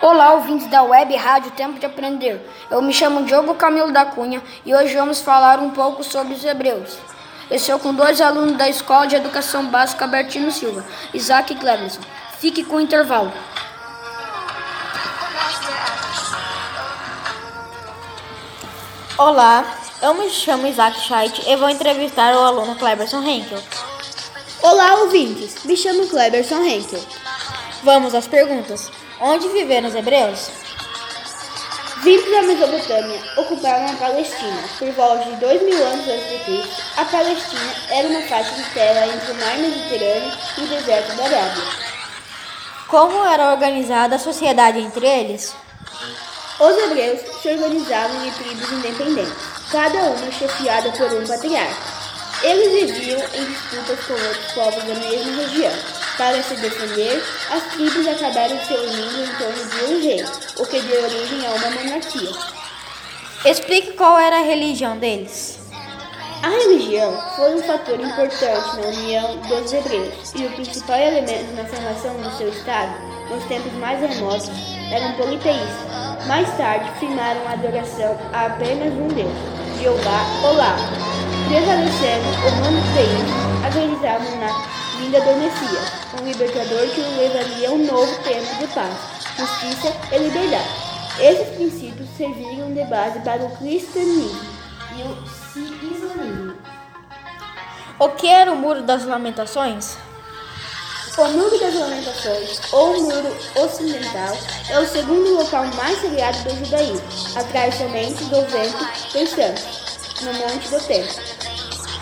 Olá, ouvintes da web rádio Tempo de Aprender. Eu me chamo Diogo Camilo da Cunha e hoje vamos falar um pouco sobre os hebreus. Eu estou com dois alunos da Escola de Educação Básica Bertino Silva, Isaac e Cleverson. Fique com o intervalo. Olá, eu me chamo Isaac Scheidt e vou entrevistar o aluno Cleberson Henkel. Olá, ouvintes. Me chamo Cleberson Henkel. Vamos às perguntas. Onde viveram os hebreus? Vindos da Mesopotâmia, ocuparam a Palestina. Por volta de dois mil anos antes de Cristo, a Palestina era uma faixa de terra entre o mar Mediterrâneo e o deserto da Arábia. Como era organizada a sociedade entre eles? Os hebreus se organizavam em tribos independentes, cada uma chefiada por um patriarca. Eles viviam em disputas com outros povos da mesma região. Para se defender, as tribos acabaram se unindo em torno de um rei, o que deu origem a uma monarquia. Explique qual era a religião deles. A religião foi um fator importante na união dos hebreus e o principal elemento na formação do seu Estado, nos tempos mais remotos, eram politeístas. Mais tarde, firmaram a adoração a apenas um Deus, Jeová Olá. Prevalecendo o monoteísmo, acreditavam na vinda do Messias, um libertador que levaria um novo tempo de paz, justiça e liberdade. Esses princípios serviram de base para o cristianismo e o islamismo. O que era o Muro das Lamentações? O Muro das Lamentações, ou Muro Ocidental, é o segundo local mais sagrado do judaísmo, atrás somente do vento santos, no Monte do Templo.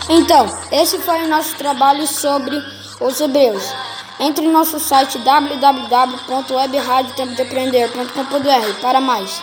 Então, esse foi o nosso trabalho sobre os hebreus. Entre em nosso site www.webradiotempodepender.com.br para mais.